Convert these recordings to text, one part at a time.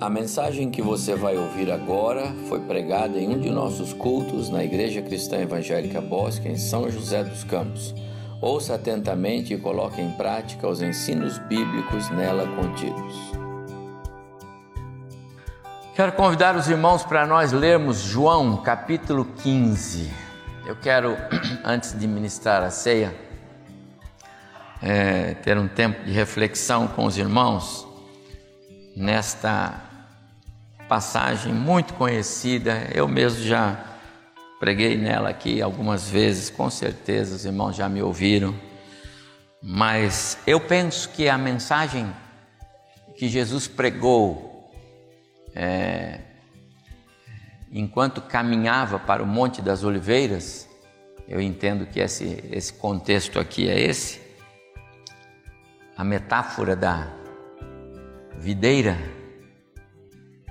A mensagem que você vai ouvir agora foi pregada em um de nossos cultos na Igreja Cristã Evangélica Bosque, em São José dos Campos. Ouça atentamente e coloque em prática os ensinos bíblicos nela contidos. Quero convidar os irmãos para nós lermos João capítulo 15. Eu quero, antes de ministrar a ceia, é, ter um tempo de reflexão com os irmãos nesta passagem muito conhecida. Eu mesmo já preguei nela aqui algumas vezes, com certeza os irmãos já me ouviram. Mas eu penso que a mensagem que Jesus pregou é, enquanto caminhava para o Monte das Oliveiras, eu entendo que esse, esse contexto aqui é esse, a metáfora da videira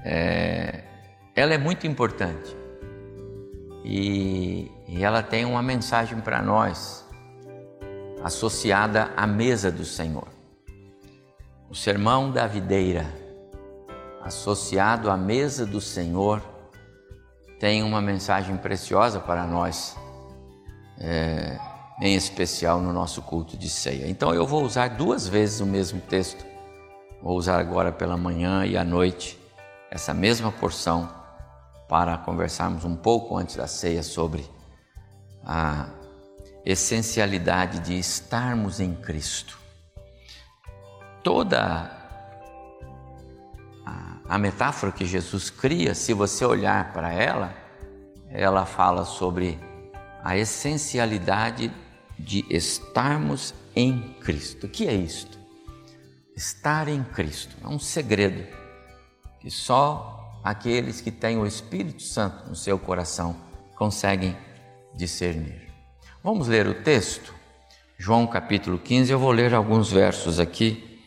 é, ela é muito importante e, e ela tem uma mensagem para nós associada à mesa do Senhor. O sermão da videira, associado à mesa do Senhor, tem uma mensagem preciosa para nós, é, em especial no nosso culto de ceia. Então eu vou usar duas vezes o mesmo texto. Vou usar agora pela manhã e à noite essa mesma porção para conversarmos um pouco antes da ceia sobre a essencialidade de estarmos em Cristo. Toda a, metáfora que Jesus cria, se você olhar para ela, ela fala sobre a essencialidade de estarmos em Cristo. O que é isto? Estar em Cristo é um segredo que só aqueles que têm o Espírito Santo no seu coração conseguem discernir. Vamos ler o texto? João capítulo 15, eu vou ler alguns versos aqui.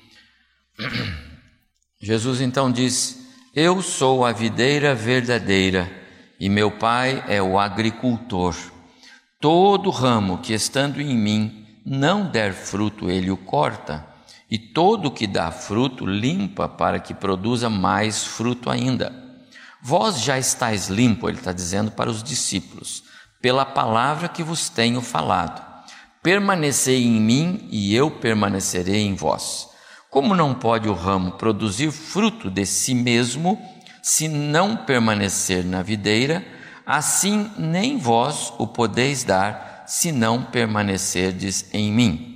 Jesus então diz: Eu sou a videira verdadeira e meu pai é o agricultor. Todo ramo que estando em mim não der fruto, ele o corta e todo o que dá fruto limpa para que produza mais fruto ainda. Vós já estáis limpo, ele está dizendo para os discípulos, pela palavra que vos tenho falado. Permanecei em mim e eu permanecerei em vós. Como não pode o ramo produzir fruto de si mesmo, se não permanecer na videira, assim nem vós o podeis dar, se não permanecerdes em mim.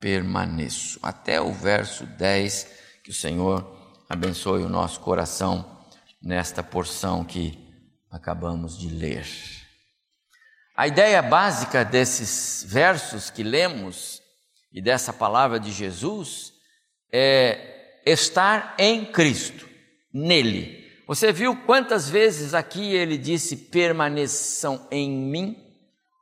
permaneço. Até o verso 10, que o Senhor abençoe o nosso coração nesta porção que acabamos de ler. A ideia básica desses versos que lemos e dessa palavra de Jesus é estar em Cristo, nele. Você viu quantas vezes aqui ele disse: permaneçam em mim,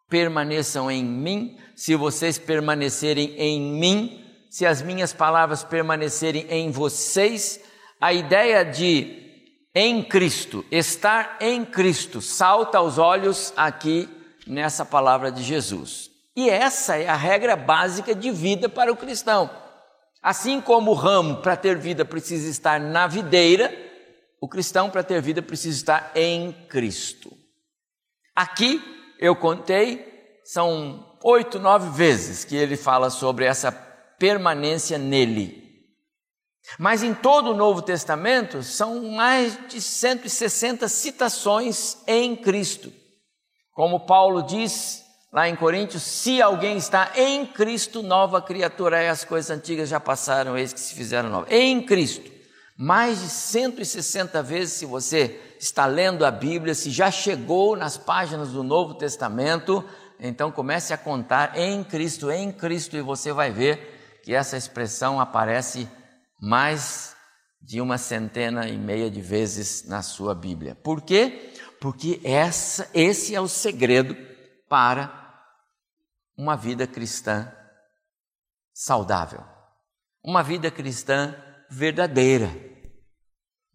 permaneçam em mim, se vocês permanecerem em mim, se as minhas palavras permanecerem em vocês, a ideia de em Cristo, estar em Cristo, salta aos olhos aqui nessa palavra de Jesus. E essa é a regra básica de vida para o cristão. Assim como o ramo para ter vida precisa estar na videira, o cristão para ter vida precisa estar em Cristo. Aqui eu contei, são oito, nove vezes que ele fala sobre essa permanência nele. Mas em todo o Novo Testamento são mais de 160 citações em Cristo. Como Paulo diz lá em Coríntios: se alguém está em Cristo, nova criatura é, as coisas antigas já passaram, eis que se fizeram novas. Em Cristo. Mais de 160 vezes, se você está lendo a Bíblia, se já chegou nas páginas do Novo Testamento, então comece a contar em Cristo, em Cristo, e você vai ver que essa expressão aparece mais de uma centena e meia de vezes na sua Bíblia. Por quê? Porque essa, esse é o segredo para uma vida cristã saudável, uma vida cristã verdadeira,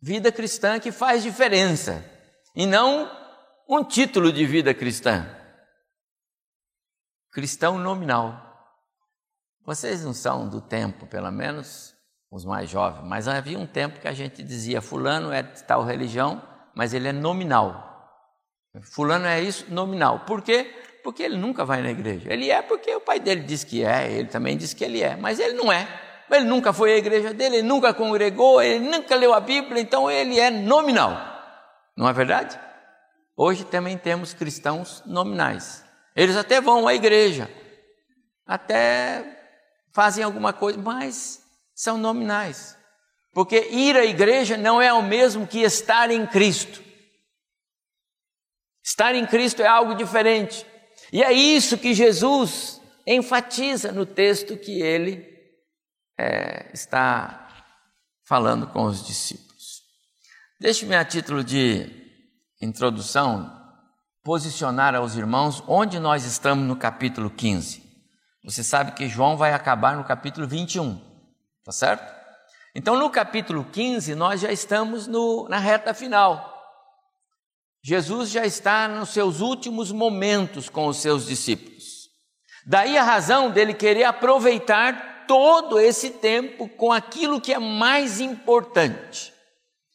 vida cristã que faz diferença e não um título de vida cristã. Cristão nominal. Vocês não são do tempo, pelo menos os mais jovens, mas havia um tempo que a gente dizia: Fulano é de tal religião, mas ele é nominal. Fulano é isso, nominal. Por quê? Porque ele nunca vai na igreja. Ele é porque o pai dele diz que é, ele também diz que ele é, mas ele não é. Ele nunca foi à igreja dele, ele nunca congregou, ele nunca leu a Bíblia, então ele é nominal. Não é verdade? Hoje também temos cristãos nominais. Eles até vão à igreja, até fazem alguma coisa, mas são nominais. Porque ir à igreja não é o mesmo que estar em Cristo. Estar em Cristo é algo diferente. E é isso que Jesus enfatiza no texto que ele é, está falando com os discípulos. Deixe-me, a título de introdução, posicionar aos irmãos onde nós estamos no capítulo 15. Você sabe que João vai acabar no capítulo 21, tá certo? Então, no capítulo 15, nós já estamos no, na reta final. Jesus já está nos seus últimos momentos com os seus discípulos. Daí a razão dele querer aproveitar todo esse tempo com aquilo que é mais importante.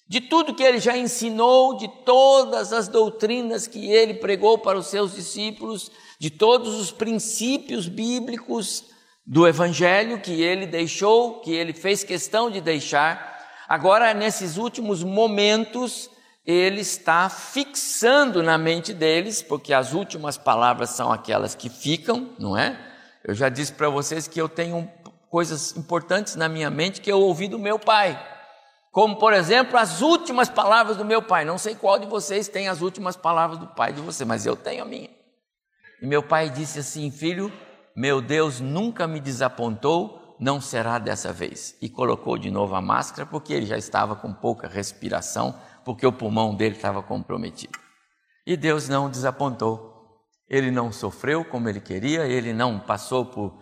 De tudo que ele já ensinou, de todas as doutrinas que ele pregou para os seus discípulos, de todos os princípios bíblicos do evangelho que ele deixou, que ele fez questão de deixar. Agora, nesses últimos momentos, ele está fixando na mente deles, porque as últimas palavras são aquelas que ficam, não é? Eu já disse para vocês que eu tenho coisas importantes na minha mente que eu ouvi do meu pai. Como, por exemplo, as últimas palavras do meu pai. Não sei qual de vocês tem as últimas palavras do pai de você, mas eu tenho a minha. E meu pai disse assim: Filho, meu Deus nunca me desapontou, não será dessa vez. E colocou de novo a máscara, porque ele já estava com pouca respiração, porque o pulmão dele estava comprometido. E Deus não desapontou. Ele não sofreu como ele queria, ele não passou por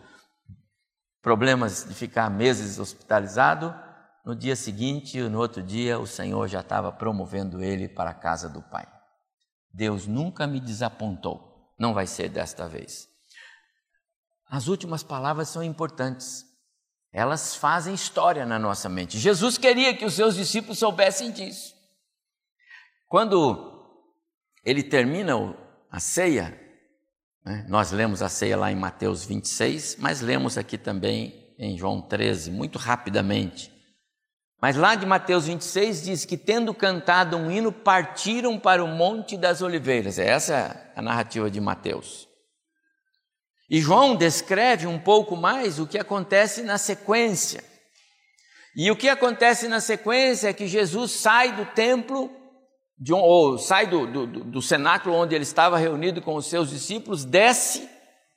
problemas de ficar meses hospitalizado. No dia seguinte, no outro dia, o Senhor já estava promovendo ele para a casa do Pai. Deus nunca me desapontou, não vai ser desta vez. As últimas palavras são importantes, elas fazem história na nossa mente. Jesus queria que os seus discípulos soubessem disso. Quando ele termina a ceia, né, nós lemos a ceia lá em Mateus 26, mas lemos aqui também em João 13, muito rapidamente. Mas lá de Mateus 26 diz que, tendo cantado um hino, partiram para o Monte das Oliveiras. Essa é a narrativa de Mateus. E João descreve um pouco mais o que acontece na sequência. E o que acontece na sequência é que Jesus sai do templo de, ou sai do, do, do cenáculo onde ele estava reunido com os seus discípulos, desce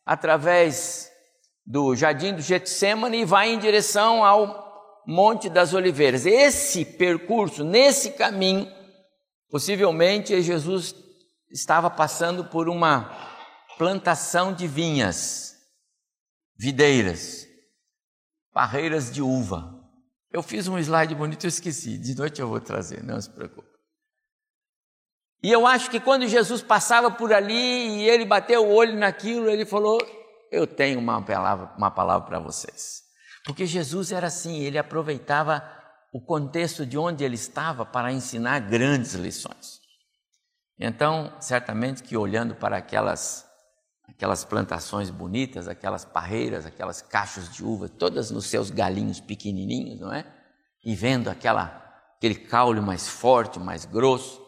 através do jardim do Getsemane e vai em direção ao Monte das Oliveiras. Esse percurso, nesse caminho, possivelmente Jesus estava passando por uma plantação de vinhas, videiras, barreiras de uva. Eu fiz um slide bonito, eu esqueci. De noite eu vou trazer, não se preocupe. E eu acho que quando Jesus passava por ali e ele bateu o olho naquilo, ele falou: Eu tenho uma palavra, uma palavra para vocês. Porque Jesus era assim, ele aproveitava o contexto de onde ele estava para ensinar grandes lições. Então, certamente que olhando para aquelas aquelas plantações bonitas, aquelas parreiras, aquelas caixas de uva, todas nos seus galinhos pequenininhos, não é? e vendo aquela, aquele caule mais forte, mais grosso,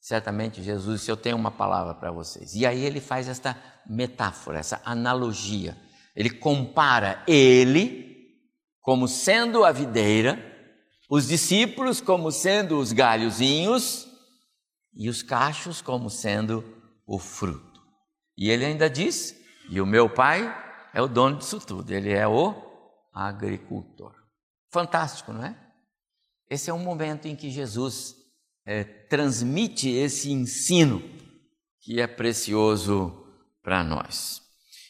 certamente Jesus disse: Eu tenho uma palavra para vocês. E aí ele faz esta metáfora, essa analogia. Ele compara ele como sendo a videira, os discípulos como sendo os galhozinhos e os cachos como sendo o fruto. E ele ainda diz: E o meu pai é o dono disso tudo, ele é o agricultor. Fantástico, não é? Esse é um momento em que Jesus é, transmite esse ensino que é precioso para nós.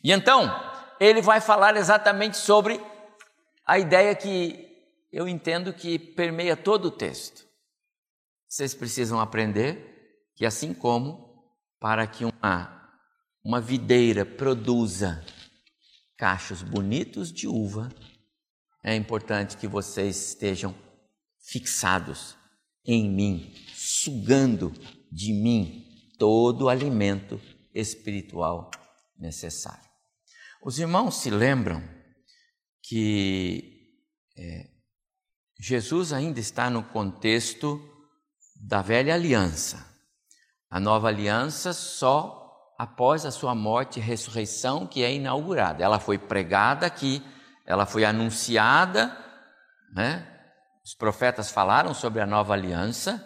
E então, ele vai falar exatamente sobre a ideia que eu entendo que permeia todo o texto. Vocês precisam aprender que, assim como para que uma, uma videira produza cachos bonitos de uva, é importante que vocês estejam fixados em mim, sugando de mim todo o alimento espiritual necessário. Os irmãos se lembram que é, Jesus ainda está no contexto da velha aliança. A nova aliança só após a sua morte e ressurreição que é inaugurada. Ela foi pregada aqui, ela foi anunciada, né? Os profetas falaram sobre a nova aliança,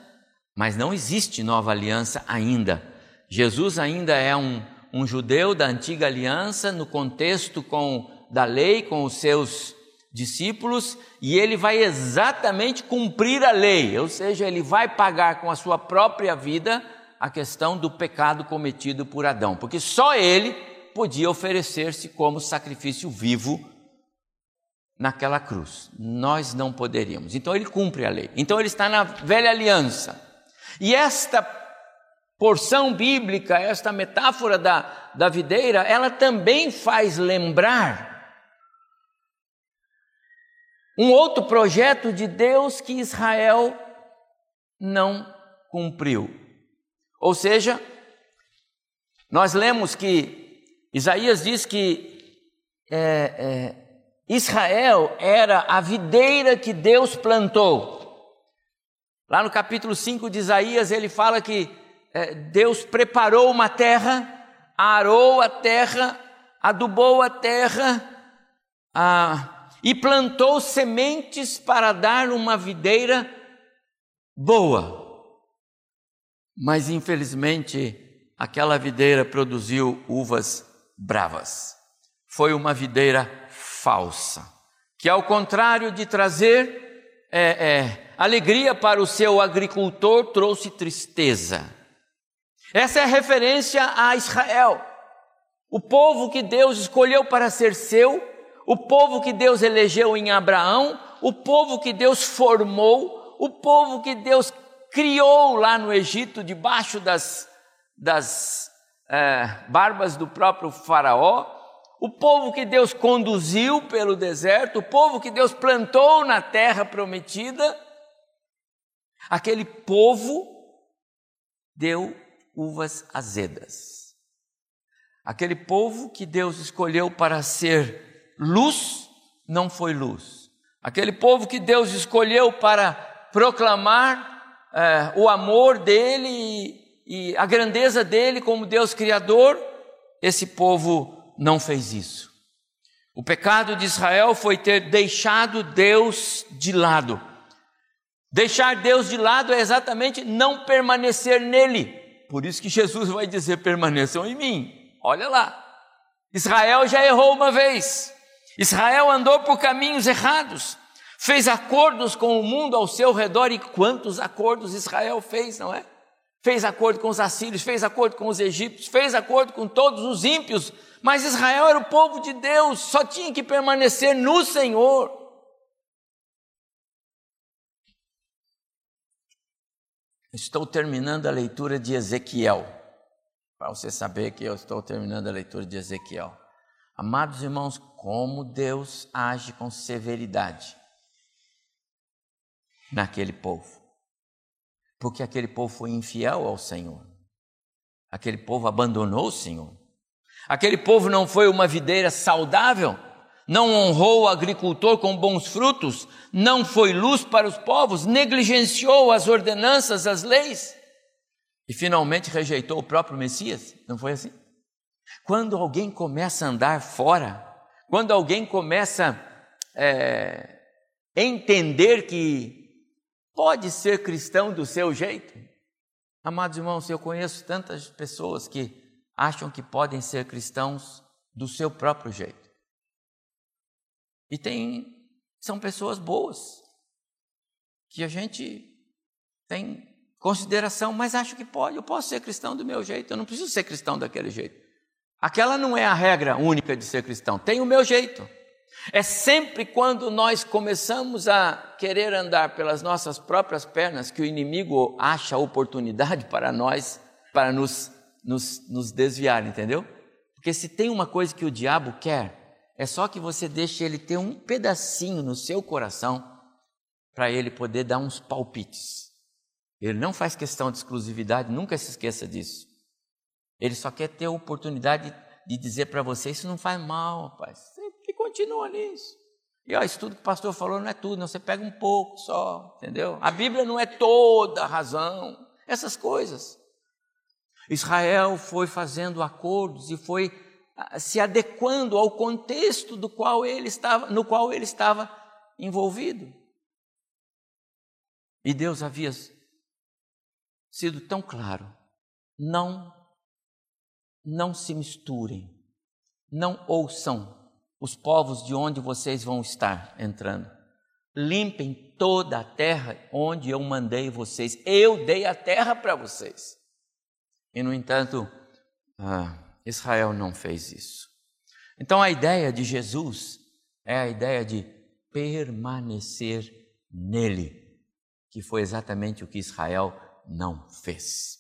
mas não existe nova aliança ainda. Jesus ainda é um, um judeu da antiga aliança, no contexto com, da lei, com os seus discípulos, e ele vai exatamente cumprir a lei, ou seja, ele vai pagar com a sua própria vida a questão do pecado cometido por Adão, porque só ele podia oferecer-se como sacrifício vivo naquela cruz. Nós não poderíamos. Então ele cumpre a lei. Então ele está na velha aliança. E esta porção bíblica, esta metáfora da, da videira, ela também faz lembrar um outro projeto de Deus que Israel não cumpriu. Ou seja, nós lemos que Isaías diz que é, é, Israel era a videira que Deus plantou. Lá no capítulo 5 de Isaías, ele fala que é, Deus preparou uma terra, arou a terra, adubou a terra a, e plantou sementes para dar uma videira boa. Mas infelizmente, aquela videira produziu uvas bravas. Foi uma videira falsa, que ao contrário de trazer é, é, alegria para o seu agricultor, trouxe tristeza. Essa é a referência a Israel, o povo que Deus escolheu para ser seu, o povo que Deus elegeu em Abraão, o povo que Deus formou, o povo que Deus criou lá no Egito, debaixo das, das é, barbas do próprio Faraó, o povo que Deus conduziu pelo deserto, o povo que Deus plantou na terra prometida, aquele povo deu uvas azedas. Aquele povo que Deus escolheu para ser luz, não foi luz. Aquele povo que Deus escolheu para proclamar é, o amor dele e, e a grandeza dele como Deus Criador, esse povo não fez isso. O pecado de Israel foi ter deixado Deus de lado. Deixar Deus de lado é exatamente não permanecer nele. Por isso que Jesus vai dizer: permaneçam em mim. Olha lá. Israel já errou uma vez. Israel andou por caminhos errados. Fez acordos com o mundo ao seu redor. E quantos acordos Israel fez, não é? Fez acordo com os assírios, fez acordo com os egípcios, fez acordo com todos os ímpios mas Israel era o povo de Deus, só tinha que permanecer no Senhor. Estou terminando a leitura de Ezequiel, para você saber que eu estou terminando a leitura de Ezequiel. Amados irmãos, como Deus age com severidade naquele povo. Porque aquele povo foi infiel ao Senhor. Aquele povo abandonou o Senhor. Aquele povo não foi uma videira saudável, não honrou o agricultor com bons frutos, não foi luz para os povos, negligenciou as ordenanças, as leis e finalmente rejeitou o próprio Messias. Não foi assim? Quando alguém começa a andar fora, quando alguém começa a é, entender que pode ser cristão do seu jeito, amados irmãos, eu conheço tantas pessoas que acham que podem ser cristãos do seu próprio jeito. E tem são pessoas boas que a gente tem consideração, mas acho que pode, eu posso ser cristão do meu jeito, eu não preciso ser cristão daquele jeito. Aquela não é a regra única de ser cristão, tem o meu jeito. É sempre quando nós começamos a querer andar pelas nossas próprias pernas que o inimigo acha oportunidade para nós, para nos, nos, nos desviar, entendeu? Porque se tem uma coisa que o diabo quer, é só que você deixe ele ter um pedacinho no seu coração para ele poder dar uns palpites. Ele não faz questão de exclusividade, nunca se esqueça disso. Ele só quer ter a oportunidade de dizer para você: Isso não faz mal, rapaz. Você continua nisso. E ó, isso tudo que o pastor falou não é tudo, não. Você pega um pouco só, entendeu? A Bíblia não é toda a razão. Essas coisas. Israel foi fazendo acordos e foi se adequando ao contexto do qual ele estava, no qual ele estava envolvido. E Deus havia sido tão claro: não, não se misturem, não ouçam os povos de onde vocês vão estar entrando. Limpem toda a terra onde eu mandei vocês. Eu dei a terra para vocês. E no entanto, ah, Israel não fez isso. Então a ideia de Jesus é a ideia de permanecer nele, que foi exatamente o que Israel não fez.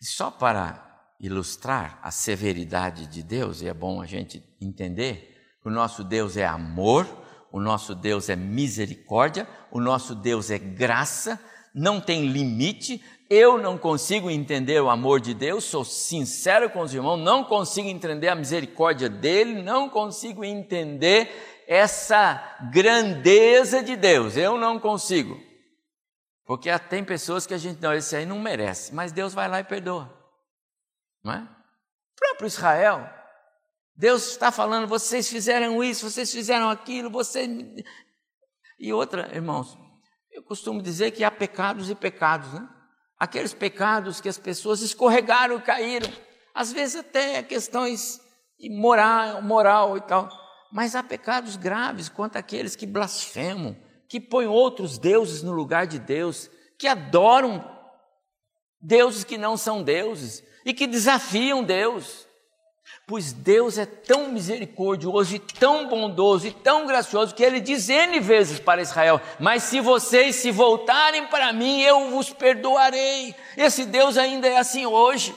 E só para ilustrar a severidade de Deus, e é bom a gente entender, o nosso Deus é amor, o nosso Deus é misericórdia, o nosso Deus é graça, não tem limite, eu não consigo entender o amor de Deus, sou sincero com os irmãos, não consigo entender a misericórdia dele, não consigo entender essa grandeza de Deus, eu não consigo. Porque tem pessoas que a gente, não, esse aí não merece, mas Deus vai lá e perdoa. Não é? O próprio Israel, Deus está falando, vocês fizeram isso, vocês fizeram aquilo, vocês. E outra, irmãos, eu costumo dizer que há pecados e pecados, né? Aqueles pecados que as pessoas escorregaram, caíram, às vezes até questões moral, moral e tal. Mas há pecados graves quanto aqueles que blasfemam, que põem outros deuses no lugar de Deus, que adoram deuses que não são deuses e que desafiam Deus. Pois Deus é tão misericordioso e tão bondoso e tão gracioso que ele diz N vezes para Israel: Mas se vocês se voltarem para mim, eu vos perdoarei. Esse Deus ainda é assim hoje.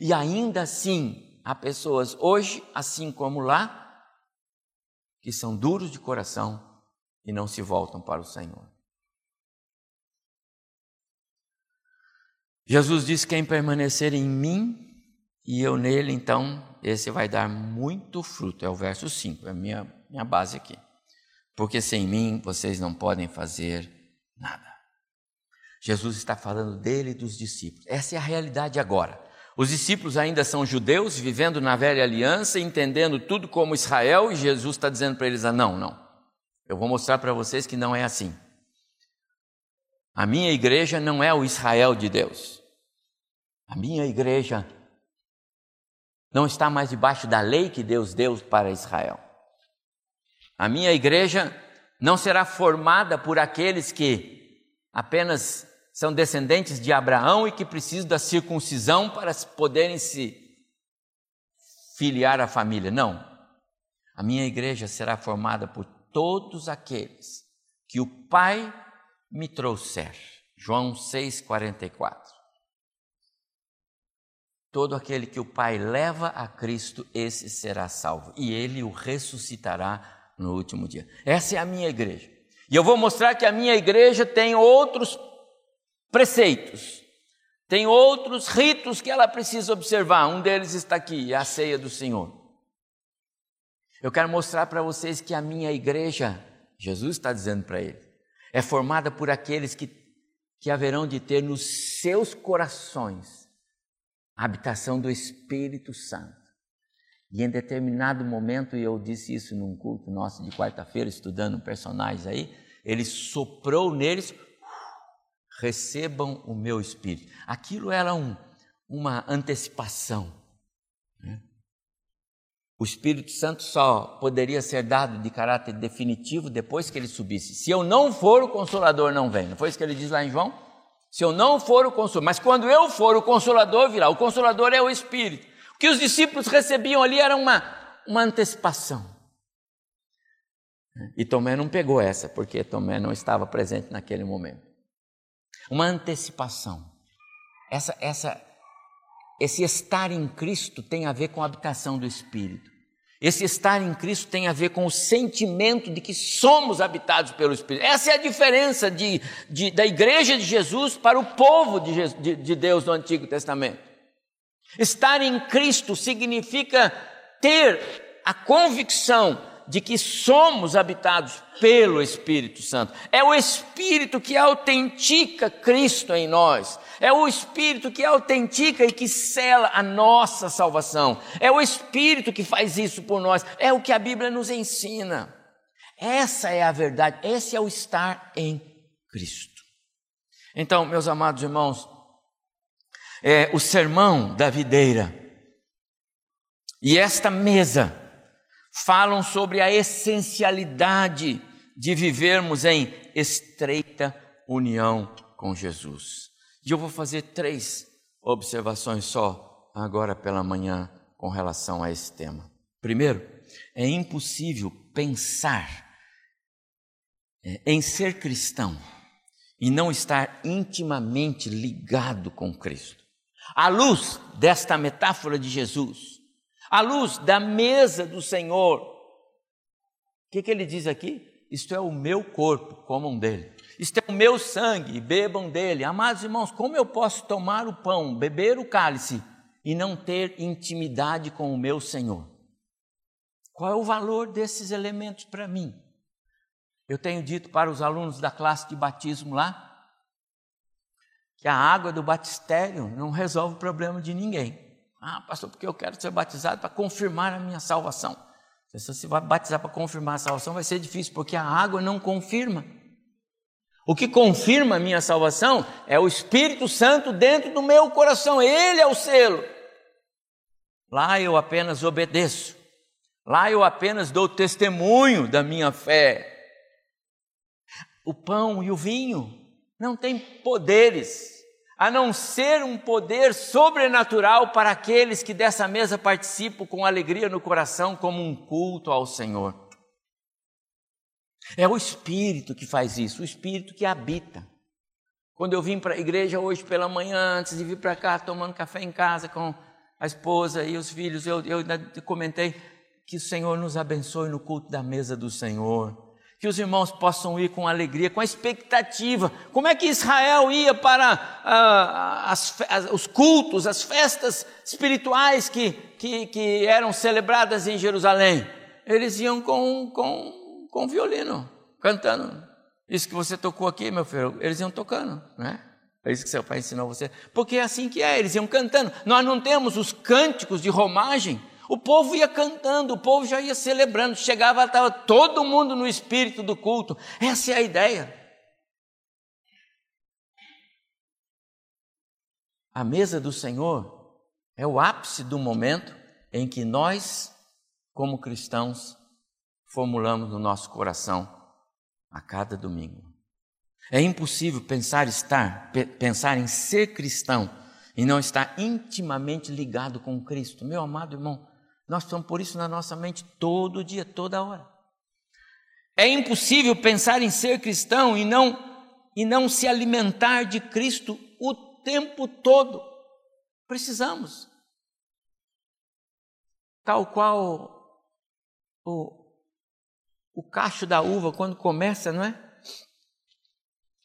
E ainda assim, há pessoas hoje, assim como lá, que são duros de coração e não se voltam para o Senhor. Jesus disse: Quem permanecer em mim e eu nele, então, esse vai dar muito fruto. É o verso 5, é a minha, minha base aqui. Porque sem mim vocês não podem fazer nada. Jesus está falando dele e dos discípulos. Essa é a realidade agora. Os discípulos ainda são judeus, vivendo na velha aliança, entendendo tudo como Israel, e Jesus está dizendo para eles: ah, não, não. Eu vou mostrar para vocês que não é assim. A minha igreja não é o Israel de Deus. A minha igreja não está mais debaixo da lei que Deus deu para Israel. A minha igreja não será formada por aqueles que apenas são descendentes de Abraão e que precisam da circuncisão para poderem se filiar à família. Não. A minha igreja será formada por todos aqueles que o Pai me trouxer. João 6,44. Todo aquele que o Pai leva a Cristo, esse será salvo, e ele o ressuscitará no último dia. Essa é a minha igreja. E eu vou mostrar que a minha igreja tem outros preceitos, tem outros ritos que ela precisa observar. Um deles está aqui, é a ceia do Senhor. Eu quero mostrar para vocês que a minha igreja, Jesus está dizendo para ele, é formada por aqueles que, que haverão de ter nos seus corações a habitação do Espírito Santo. E em determinado momento, e eu disse isso num culto nosso de quarta-feira, estudando personagens aí, ele soprou neles, recebam o meu Espírito. Aquilo era um, uma antecipação. Né? O Espírito Santo só poderia ser dado de caráter definitivo depois que ele subisse. Se eu não for, o Consolador não vem. Não foi isso que ele diz lá em João? Se eu não for o Consolador, mas quando eu for, o Consolador virá. O Consolador é o Espírito. O que os discípulos recebiam ali era uma, uma antecipação. E Tomé não pegou essa, porque Tomé não estava presente naquele momento. Uma antecipação. Essa, essa esse estar em Cristo tem a ver com a habitação do Espírito. Esse estar em Cristo tem a ver com o sentimento de que somos habitados pelo Espírito. Essa é a diferença de, de, da igreja de Jesus para o povo de, de, de Deus no Antigo Testamento. Estar em Cristo significa ter a convicção de que somos habitados pelo Espírito Santo. É o Espírito que autentica Cristo em nós. É o Espírito que autentica e que sela a nossa salvação. É o Espírito que faz isso por nós. É o que a Bíblia nos ensina. Essa é a verdade. Esse é o estar em Cristo. Então, meus amados irmãos, é o sermão da videira e esta mesa falam sobre a essencialidade de vivermos em estreita união com Jesus. E eu vou fazer três observações só agora pela manhã com relação a esse tema. Primeiro, é impossível pensar é, em ser cristão e não estar intimamente ligado com Cristo. À luz desta metáfora de Jesus, à luz da mesa do Senhor. O que, que ele diz aqui? Isto é o meu corpo, comam dele. Isto é o meu sangue, bebam dele. Amados irmãos, como eu posso tomar o pão, beber o cálice e não ter intimidade com o meu Senhor? Qual é o valor desses elementos para mim? Eu tenho dito para os alunos da classe de batismo lá que a água do batistério não resolve o problema de ninguém. Ah, pastor, porque eu quero ser batizado para confirmar a minha salvação. Se você vai batizar para confirmar a salvação, vai ser difícil, porque a água não confirma. O que confirma a minha salvação é o Espírito Santo dentro do meu coração, ele é o selo. Lá eu apenas obedeço, lá eu apenas dou testemunho da minha fé. O pão e o vinho não têm poderes, a não ser um poder sobrenatural para aqueles que dessa mesa participam com alegria no coração, como um culto ao Senhor. É o Espírito que faz isso, o Espírito que habita. Quando eu vim para a igreja hoje pela manhã, antes de vir para cá, tomando café em casa com a esposa e os filhos, eu, eu comentei que o Senhor nos abençoe no culto da mesa do Senhor que os irmãos possam ir com alegria, com a expectativa. Como é que Israel ia para ah, as, as, os cultos, as festas espirituais que, que, que, eram celebradas em Jerusalém? Eles iam com, com, com violino, cantando. Isso que você tocou aqui, meu filho, eles iam tocando, né? É isso que seu pai ensinou você. Porque é assim que é, eles iam cantando. Nós não temos os cânticos de romagem o povo ia cantando, o povo já ia celebrando, chegava, estava todo mundo no espírito do culto. Essa é a ideia. A mesa do Senhor é o ápice do momento em que nós, como cristãos, formulamos no nosso coração a cada domingo. É impossível pensar estar, pensar em ser cristão e não estar intimamente ligado com Cristo. Meu amado irmão, nós precisamos pôr isso na nossa mente todo dia, toda hora. É impossível pensar em ser cristão e não e não se alimentar de Cristo o tempo todo. Precisamos. Tal qual o, o cacho da uva quando começa, não é?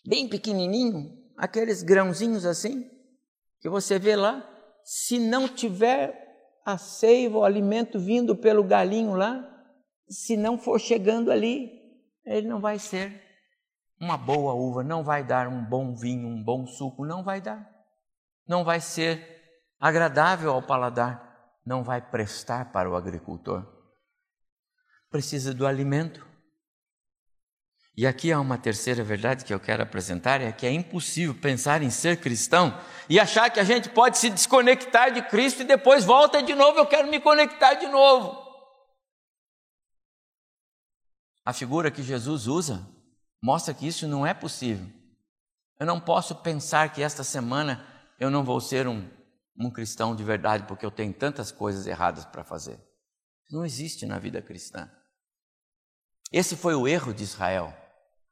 Bem pequenininho, aqueles grãozinhos assim, que você vê lá, se não tiver a seiva, o alimento vindo pelo galinho lá, se não for chegando ali, ele não vai ser uma boa uva, não vai dar um bom vinho, um bom suco, não vai dar. Não vai ser agradável ao paladar, não vai prestar para o agricultor. Precisa do alimento. E aqui há uma terceira verdade que eu quero apresentar: é que é impossível pensar em ser cristão e achar que a gente pode se desconectar de Cristo e depois volta de novo, eu quero me conectar de novo. A figura que Jesus usa mostra que isso não é possível. Eu não posso pensar que esta semana eu não vou ser um, um cristão de verdade porque eu tenho tantas coisas erradas para fazer. Isso não existe na vida cristã. Esse foi o erro de Israel.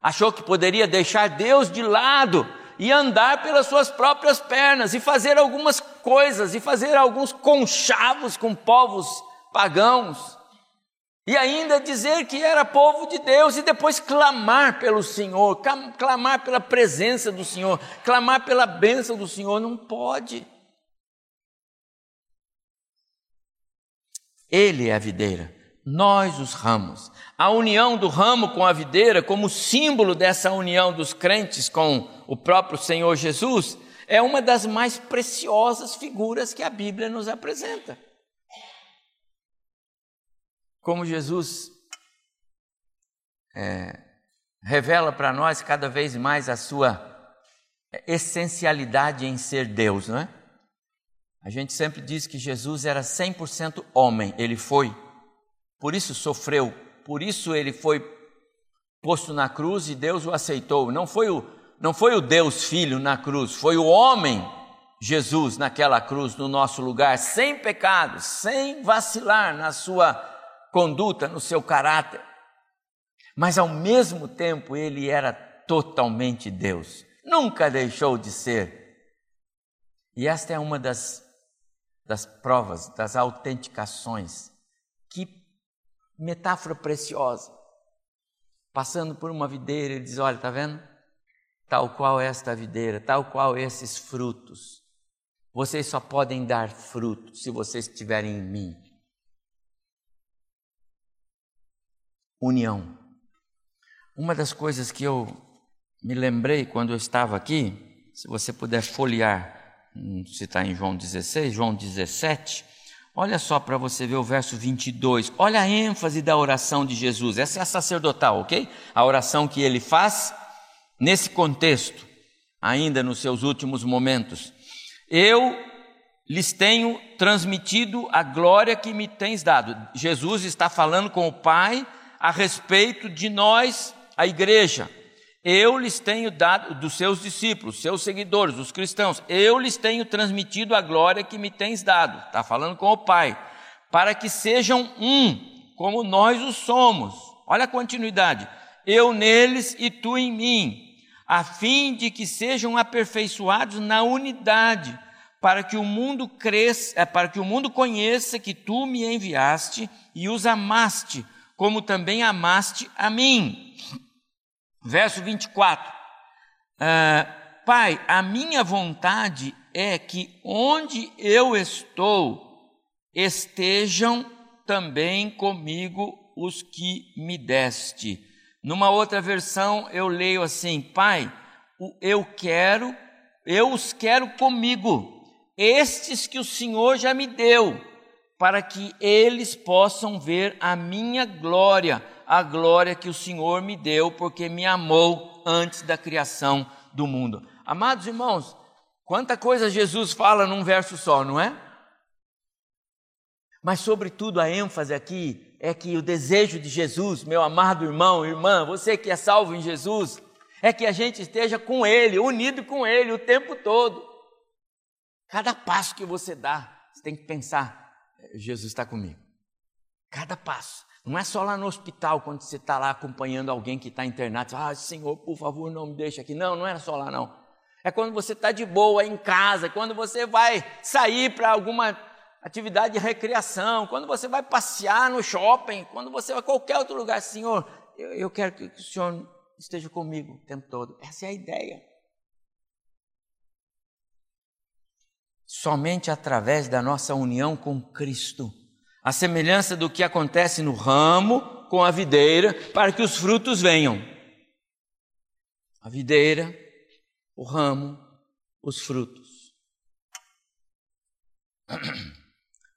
Achou que poderia deixar Deus de lado e andar pelas suas próprias pernas e fazer algumas coisas e fazer alguns conchavos com povos pagãos e ainda dizer que era povo de Deus e depois clamar pelo Senhor, clamar pela presença do Senhor, clamar pela bênção do Senhor, não pode. Ele é a videira, nós os ramos. A união do ramo com a videira, como símbolo dessa união dos crentes com o próprio Senhor Jesus, é uma das mais preciosas figuras que a Bíblia nos apresenta como Jesus é, revela para nós cada vez mais a sua essencialidade em ser Deus, não é? A gente sempre diz que Jesus era 100% homem, ele foi, por isso sofreu, por isso ele foi posto na cruz e Deus o aceitou. Não foi o, não foi o Deus Filho na cruz, foi o homem Jesus naquela cruz no nosso lugar, sem pecado, sem vacilar na sua conduta, no seu caráter. Mas ao mesmo tempo ele era totalmente Deus, nunca deixou de ser. E esta é uma das, das provas, das autenticações. Metáfora preciosa. Passando por uma videira, ele diz: Olha, está vendo? Tal qual esta videira, tal qual esses frutos. Vocês só podem dar frutos se vocês estiverem em mim. união. Uma das coisas que eu me lembrei quando eu estava aqui, se você puder folhear, hum, se está em João 16, João 17, olha só para você ver o verso 22, olha a ênfase da oração de Jesus, essa é a sacerdotal, ok? A oração que ele faz nesse contexto, ainda nos seus últimos momentos. Eu lhes tenho transmitido a glória que me tens dado. Jesus está falando com o Pai a respeito de nós, a igreja. Eu lhes tenho dado, dos seus discípulos, seus seguidores, os cristãos, eu lhes tenho transmitido a glória que me tens dado. Está falando com o Pai. Para que sejam um, como nós o somos. Olha a continuidade. Eu neles e tu em mim, a fim de que sejam aperfeiçoados na unidade, para que o mundo cresça, é, para que o mundo conheça que tu me enviaste e os amaste como também amaste a mim. Verso 24: uh, ah, Pai, a minha vontade é que onde eu estou, estejam também comigo os que me deste. Numa outra versão eu leio assim: Pai, eu quero, eu os quero comigo, estes que o Senhor já me deu para que eles possam ver a minha glória, a glória que o Senhor me deu, porque me amou antes da criação do mundo. Amados irmãos, quanta coisa Jesus fala num verso só, não é? Mas, sobretudo, a ênfase aqui é que o desejo de Jesus, meu amado irmão, irmã, você que é salvo em Jesus, é que a gente esteja com Ele, unido com Ele o tempo todo. Cada passo que você dá, você tem que pensar: Jesus está comigo. Cada passo. Não é só lá no hospital, quando você está lá acompanhando alguém que está internado, ah, Senhor, por favor, não me deixe aqui. Não, não é só lá, não. É quando você está de boa em casa, quando você vai sair para alguma atividade de recreação, quando você vai passear no shopping, quando você vai a qualquer outro lugar, Senhor, eu, eu quero que o Senhor esteja comigo o tempo todo. Essa é a ideia. somente através da nossa união com Cristo. A semelhança do que acontece no ramo com a videira para que os frutos venham. A videira, o ramo, os frutos.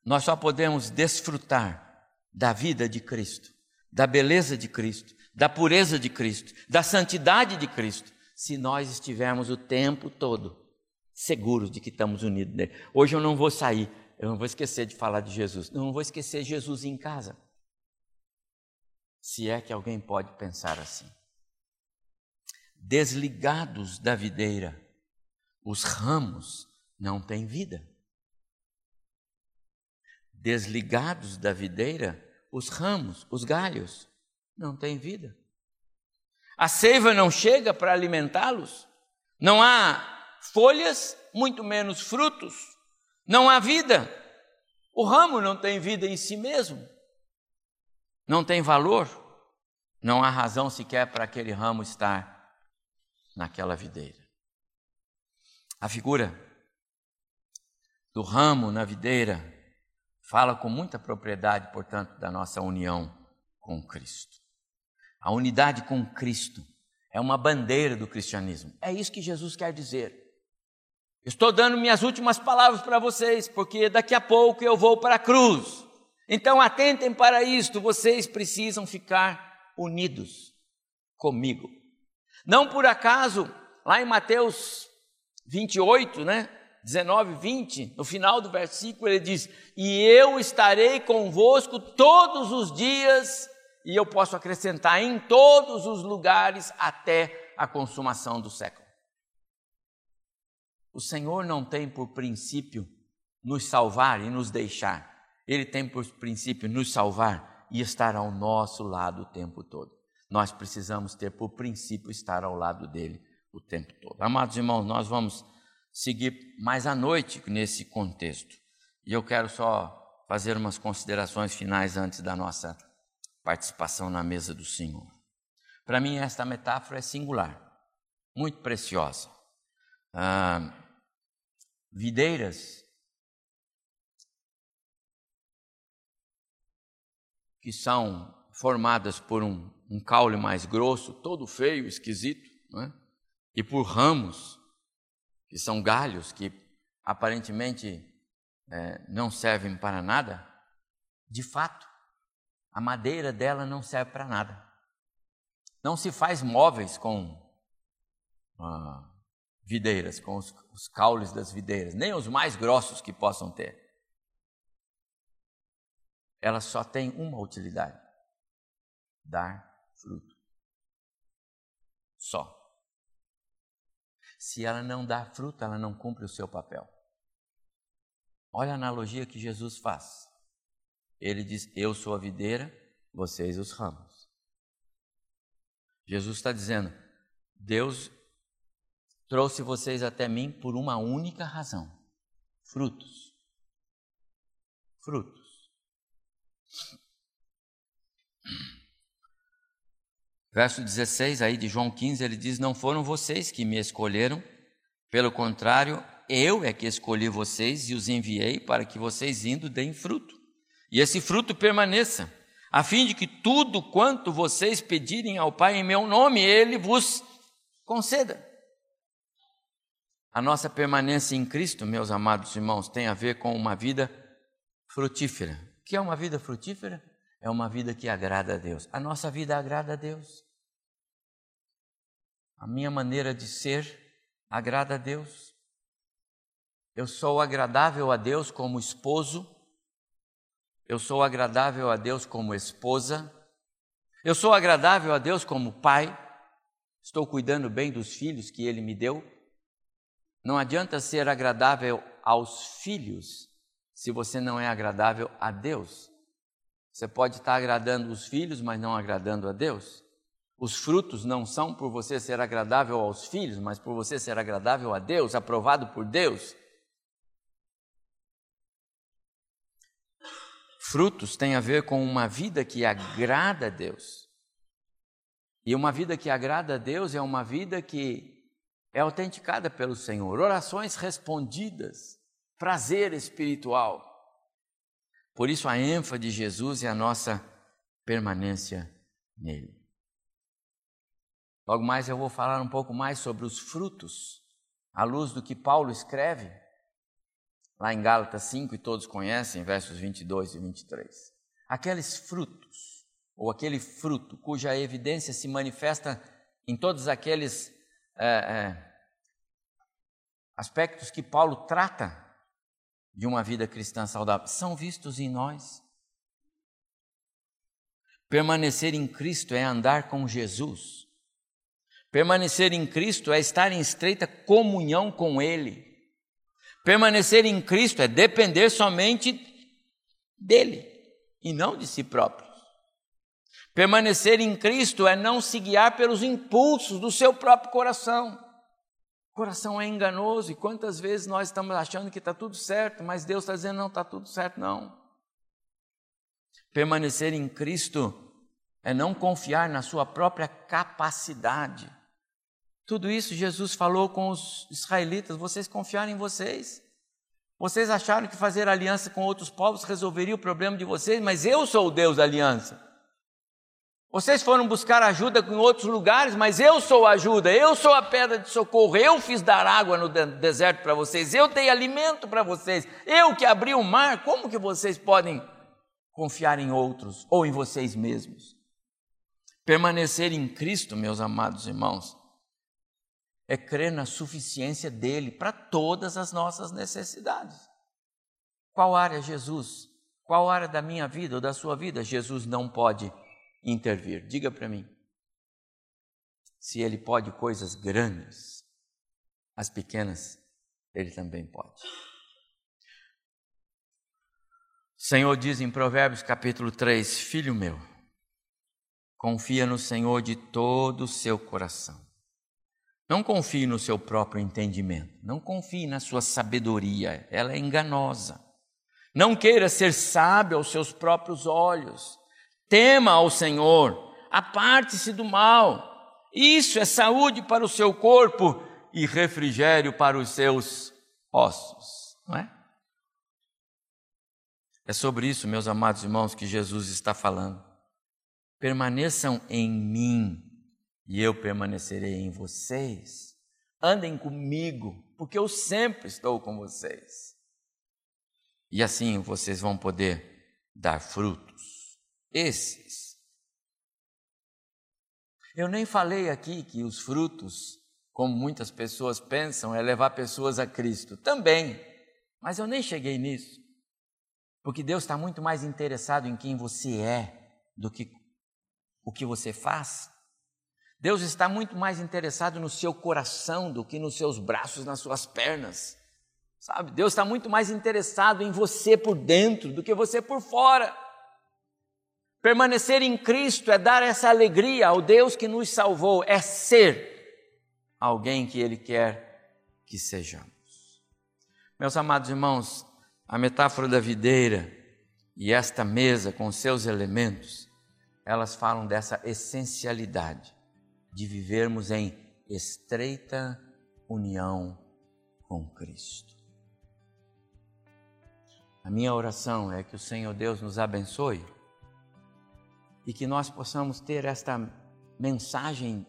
Nós só podemos desfrutar da vida de Cristo, da beleza de Cristo, da pureza de Cristo, da santidade de Cristo, se nós estivermos o tempo todo seguros de que estamos unidos nele. Hoje eu não vou sair, eu não vou esquecer de falar de Jesus, eu não vou esquecer Jesus em casa. Se é que alguém pode pensar assim. Desligados da videira, os ramos não têm vida. Desligados da videira, os ramos, os galhos, não têm vida. A seiva não chega para alimentá-los, não há folhas, muito menos frutos, não há vida. O ramo não tem vida em si mesmo, não tem valor, não há razão sequer para aquele ramo estar naquela videira. A figura do ramo na videira fala com muita propriedade, portanto, da nossa união com Cristo. A unidade com Cristo é uma bandeira do cristianismo. É isso que Jesus quer dizer. Estou dando minhas últimas palavras para vocês, porque daqui a pouco eu vou para a cruz. Então atentem para isto, vocês precisam ficar unidos comigo. Não por acaso, lá em Mateus 28, né? 19, 20, no final do versículo, ele diz: E eu estarei convosco todos os dias, e eu posso acrescentar em todos os lugares até a consumação do século. O Senhor não tem por princípio nos salvar e nos deixar. Ele tem por princípio nos salvar e estar ao nosso lado o tempo todo. Nós precisamos ter por princípio estar ao lado dele o tempo todo. Amados irmãos, nós vamos seguir mais à noite nesse contexto. E eu quero só fazer umas considerações finais antes da nossa participação na mesa do Senhor. Para mim, esta metáfora é singular, muito preciosa. Ah, videiras que são formadas por um, um caule mais grosso, todo feio, esquisito, é? e por ramos, que são galhos que aparentemente é, não servem para nada, de fato, a madeira dela não serve para nada. Não se faz móveis com ah, videiras, com os, os caules das videiras, nem os mais grossos que possam ter. Ela só tem uma utilidade: dar fruto. Só. Se ela não dá fruto, ela não cumpre o seu papel. Olha a analogia que Jesus faz. Ele diz: Eu sou a videira, vocês os ramos. Jesus está dizendo: Deus Trouxe vocês até mim por uma única razão: frutos. Frutos. Verso 16 aí de João 15, ele diz: Não foram vocês que me escolheram, pelo contrário, eu é que escolhi vocês e os enviei para que vocês indo deem fruto. E esse fruto permaneça, a fim de que tudo quanto vocês pedirem ao Pai em meu nome, ele vos conceda. A nossa permanência em Cristo, meus amados irmãos, tem a ver com uma vida frutífera. O que é uma vida frutífera? É uma vida que agrada a Deus. A nossa vida agrada a Deus. A minha maneira de ser agrada a Deus. Eu sou agradável a Deus como esposo. Eu sou agradável a Deus como esposa. Eu sou agradável a Deus como pai. Estou cuidando bem dos filhos que Ele me deu. Não adianta ser agradável aos filhos se você não é agradável a Deus. Você pode estar agradando os filhos, mas não agradando a Deus. Os frutos não são por você ser agradável aos filhos, mas por você ser agradável a Deus, aprovado por Deus. Frutos têm a ver com uma vida que agrada a Deus. E uma vida que agrada a Deus é uma vida que é autenticada pelo Senhor. Orações respondidas, prazer espiritual. Por isso a ênfase de Jesus é a nossa permanência nele. Logo mais eu vou falar um pouco mais sobre os frutos, à luz do que Paulo escreve lá em Gálatas 5, e todos conhecem, versos 22 e 23. Aqueles frutos, ou aquele fruto cuja evidência se manifesta em todos aqueles é, aspectos que Paulo trata de uma vida cristã saudável, são vistos em nós. Permanecer em Cristo é andar com Jesus. Permanecer em Cristo é estar em estreita comunhão com Ele. Permanecer em Cristo é depender somente dele e não de si próprio. Permanecer em Cristo é não se guiar pelos impulsos do seu próprio coração. O coração é enganoso e quantas vezes nós estamos achando que está tudo certo, mas Deus está dizendo não está tudo certo, não. Permanecer em Cristo é não confiar na sua própria capacidade. Tudo isso Jesus falou com os israelitas: vocês confiaram em vocês. Vocês acharam que fazer aliança com outros povos resolveria o problema de vocês, mas eu sou o Deus da aliança. Vocês foram buscar ajuda em outros lugares, mas eu sou a ajuda, eu sou a pedra de socorro, eu fiz dar água no deserto para vocês, eu dei alimento para vocês, eu que abri o mar, como que vocês podem confiar em outros ou em vocês mesmos? Permanecer em Cristo, meus amados irmãos, é crer na suficiência dele para todas as nossas necessidades. Qual área Jesus? Qual área da minha vida ou da sua vida Jesus não pode intervir? Diga para mim. Se ele pode coisas grandes, as pequenas ele também pode. O Senhor diz em Provérbios capítulo 3: Filho meu, confia no Senhor de todo o seu coração. Não confie no seu próprio entendimento, não confie na sua sabedoria, ela é enganosa. Não queira ser sábio aos seus próprios olhos. Tema ao Senhor, aparte-se do mal. Isso é saúde para o seu corpo e refrigério para os seus ossos, não é? É sobre isso, meus amados irmãos, que Jesus está falando. Permaneçam em mim e eu permanecerei em vocês. Andem comigo, porque eu sempre estou com vocês. E assim vocês vão poder dar frutos esses. Eu nem falei aqui que os frutos, como muitas pessoas pensam, é levar pessoas a Cristo. Também, mas eu nem cheguei nisso. Porque Deus está muito mais interessado em quem você é do que o que você faz. Deus está muito mais interessado no seu coração do que nos seus braços, nas suas pernas. Sabe? Deus está muito mais interessado em você por dentro do que você por fora. Permanecer em Cristo é dar essa alegria ao Deus que nos salvou, é ser alguém que Ele quer que sejamos. Meus amados irmãos, a metáfora da videira e esta mesa com seus elementos, elas falam dessa essencialidade de vivermos em estreita união com Cristo. A minha oração é que o Senhor Deus nos abençoe e que nós possamos ter esta mensagem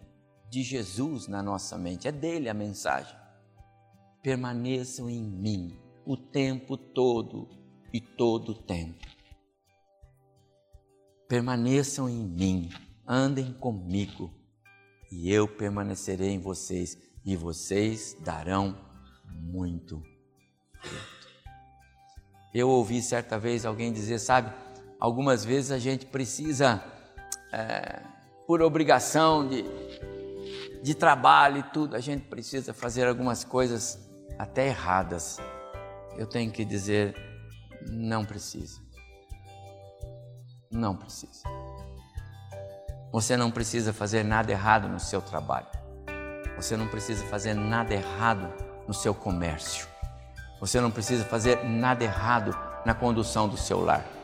de Jesus na nossa mente. É dele a mensagem. Permaneçam em mim o tempo todo e todo o tempo. Permaneçam em mim, andem comigo, e eu permanecerei em vocês, e vocês darão muito. Eu ouvi certa vez alguém dizer, sabe, Algumas vezes a gente precisa, é, por obrigação de, de trabalho e tudo, a gente precisa fazer algumas coisas até erradas. Eu tenho que dizer, não precisa. Não precisa. Você não precisa fazer nada errado no seu trabalho. Você não precisa fazer nada errado no seu comércio. Você não precisa fazer nada errado na condução do seu lar.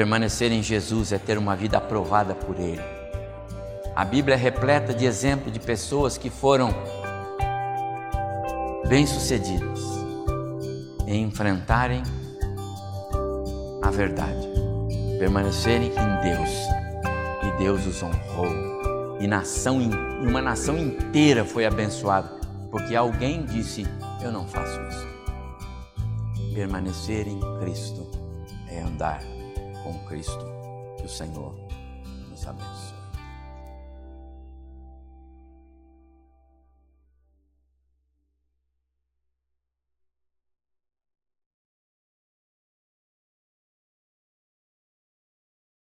Permanecer em Jesus é ter uma vida aprovada por Ele. A Bíblia é repleta de exemplos de pessoas que foram bem-sucedidas em enfrentarem a verdade. permanecerem em Deus. E Deus os honrou. E nação, uma nação inteira foi abençoada, porque alguém disse: Eu não faço isso. Permanecer em Cristo é andar com Cristo. Que o Senhor nos abençoe.